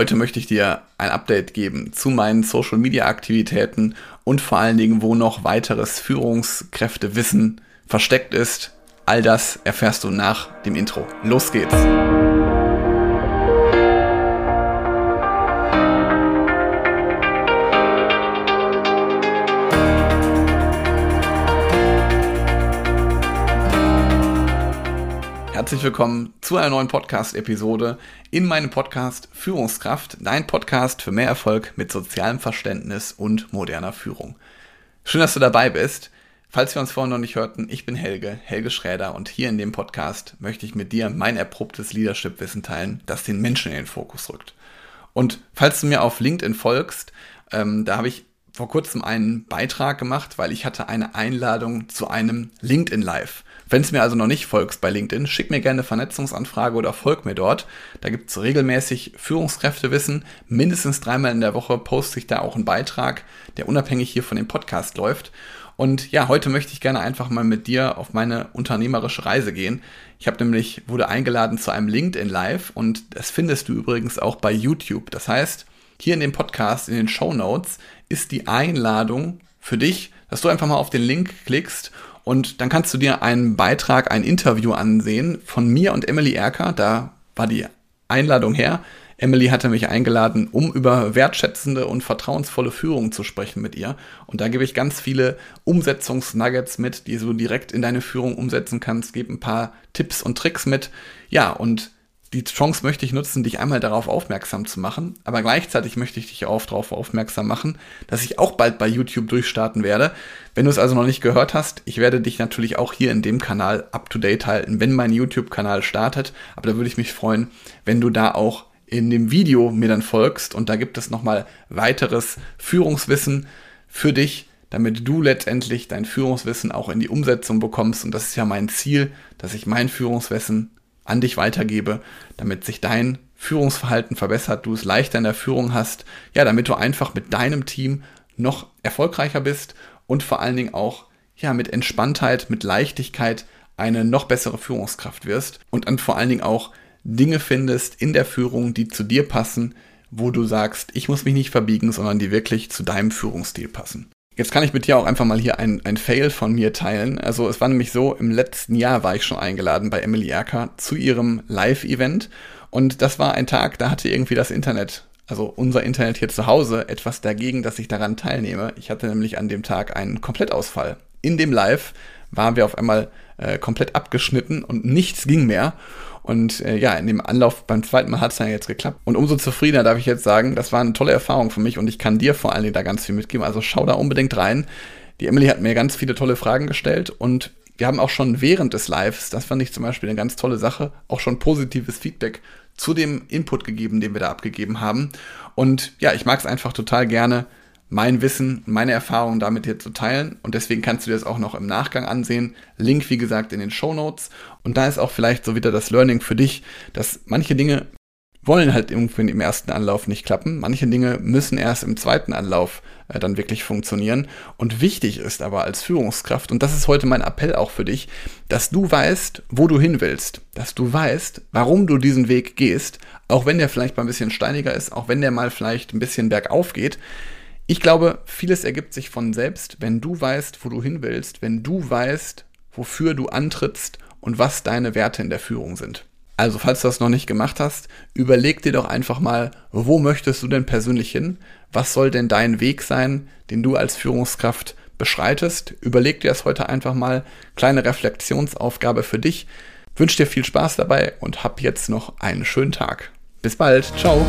Heute möchte ich dir ein Update geben zu meinen Social Media Aktivitäten und vor allen Dingen, wo noch weiteres Führungskräftewissen versteckt ist. All das erfährst du nach dem Intro. Los geht's! Herzlich willkommen zu einer neuen Podcast-Episode in meinem Podcast Führungskraft, dein Podcast für mehr Erfolg mit sozialem Verständnis und moderner Führung. Schön, dass du dabei bist. Falls wir uns vorhin noch nicht hörten, ich bin Helge, Helge Schräder und hier in dem Podcast möchte ich mit dir mein erprobtes Leadership-Wissen teilen, das den Menschen in den Fokus rückt. Und falls du mir auf LinkedIn folgst, ähm, da habe ich vor kurzem einen Beitrag gemacht, weil ich hatte eine Einladung zu einem LinkedIn Live. Wenn du mir also noch nicht folgst bei LinkedIn, schick mir gerne eine Vernetzungsanfrage oder folg mir dort. Da gibt es regelmäßig Führungskräftewissen. Mindestens dreimal in der Woche poste ich da auch einen Beitrag, der unabhängig hier von dem Podcast läuft. Und ja, heute möchte ich gerne einfach mal mit dir auf meine unternehmerische Reise gehen. Ich habe nämlich, wurde eingeladen zu einem LinkedIn Live und das findest du übrigens auch bei YouTube. Das heißt, hier in dem Podcast, in den Show Notes, ist die Einladung für dich, dass du einfach mal auf den Link klickst und dann kannst du dir einen Beitrag, ein Interview ansehen von mir und Emily Erker. Da war die Einladung her. Emily hatte mich eingeladen, um über wertschätzende und vertrauensvolle Führung zu sprechen mit ihr. Und da gebe ich ganz viele Umsetzungsnuggets mit, die du direkt in deine Führung umsetzen kannst. Gebe ein paar Tipps und Tricks mit. Ja, und die Chance möchte ich nutzen, dich einmal darauf aufmerksam zu machen, aber gleichzeitig möchte ich dich auch darauf aufmerksam machen, dass ich auch bald bei YouTube durchstarten werde. Wenn du es also noch nicht gehört hast, ich werde dich natürlich auch hier in dem Kanal up to date halten, wenn mein YouTube-Kanal startet. Aber da würde ich mich freuen, wenn du da auch in dem Video mir dann folgst und da gibt es nochmal weiteres Führungswissen für dich, damit du letztendlich dein Führungswissen auch in die Umsetzung bekommst. Und das ist ja mein Ziel, dass ich mein Führungswissen an dich weitergebe, damit sich dein Führungsverhalten verbessert, du es leichter in der Führung hast, ja, damit du einfach mit deinem Team noch erfolgreicher bist und vor allen Dingen auch ja mit Entspanntheit, mit Leichtigkeit eine noch bessere Führungskraft wirst und dann vor allen Dingen auch Dinge findest in der Führung, die zu dir passen, wo du sagst, ich muss mich nicht verbiegen, sondern die wirklich zu deinem Führungsstil passen. Jetzt kann ich mit dir auch einfach mal hier ein, ein Fail von mir teilen. Also es war nämlich so, im letzten Jahr war ich schon eingeladen bei Emily Erker zu ihrem Live-Event. Und das war ein Tag, da hatte irgendwie das Internet, also unser Internet hier zu Hause, etwas dagegen, dass ich daran teilnehme. Ich hatte nämlich an dem Tag einen Komplettausfall. In dem Live waren wir auf einmal äh, komplett abgeschnitten und nichts ging mehr. Und äh, ja, in dem Anlauf beim zweiten Mal hat es dann jetzt geklappt. Und umso zufriedener darf ich jetzt sagen, das war eine tolle Erfahrung für mich und ich kann dir vor allen Dingen da ganz viel mitgeben. Also schau da unbedingt rein. Die Emily hat mir ganz viele tolle Fragen gestellt und wir haben auch schon während des Lives, das fand ich zum Beispiel eine ganz tolle Sache, auch schon positives Feedback zu dem Input gegeben, den wir da abgegeben haben. Und ja, ich mag es einfach total gerne, mein Wissen, meine Erfahrungen damit hier zu teilen. Und deswegen kannst du dir das auch noch im Nachgang ansehen. Link, wie gesagt, in den Show Notes. Und da ist auch vielleicht so wieder das Learning für dich, dass manche Dinge wollen halt irgendwie im ersten Anlauf nicht klappen. Manche Dinge müssen erst im zweiten Anlauf äh, dann wirklich funktionieren. Und wichtig ist aber als Führungskraft, und das ist heute mein Appell auch für dich, dass du weißt, wo du hin willst. Dass du weißt, warum du diesen Weg gehst. Auch wenn der vielleicht mal ein bisschen steiniger ist, auch wenn der mal vielleicht ein bisschen bergauf geht ich glaube, vieles ergibt sich von selbst, wenn du weißt, wo du hin willst, wenn du weißt, wofür du antrittst und was deine Werte in der Führung sind. Also, falls du das noch nicht gemacht hast, überleg dir doch einfach mal, wo möchtest du denn persönlich hin? Was soll denn dein Weg sein, den du als Führungskraft beschreitest? Überleg dir das heute einfach mal. Kleine Reflexionsaufgabe für dich. Wünsche dir viel Spaß dabei und hab jetzt noch einen schönen Tag. Bis bald. Ciao.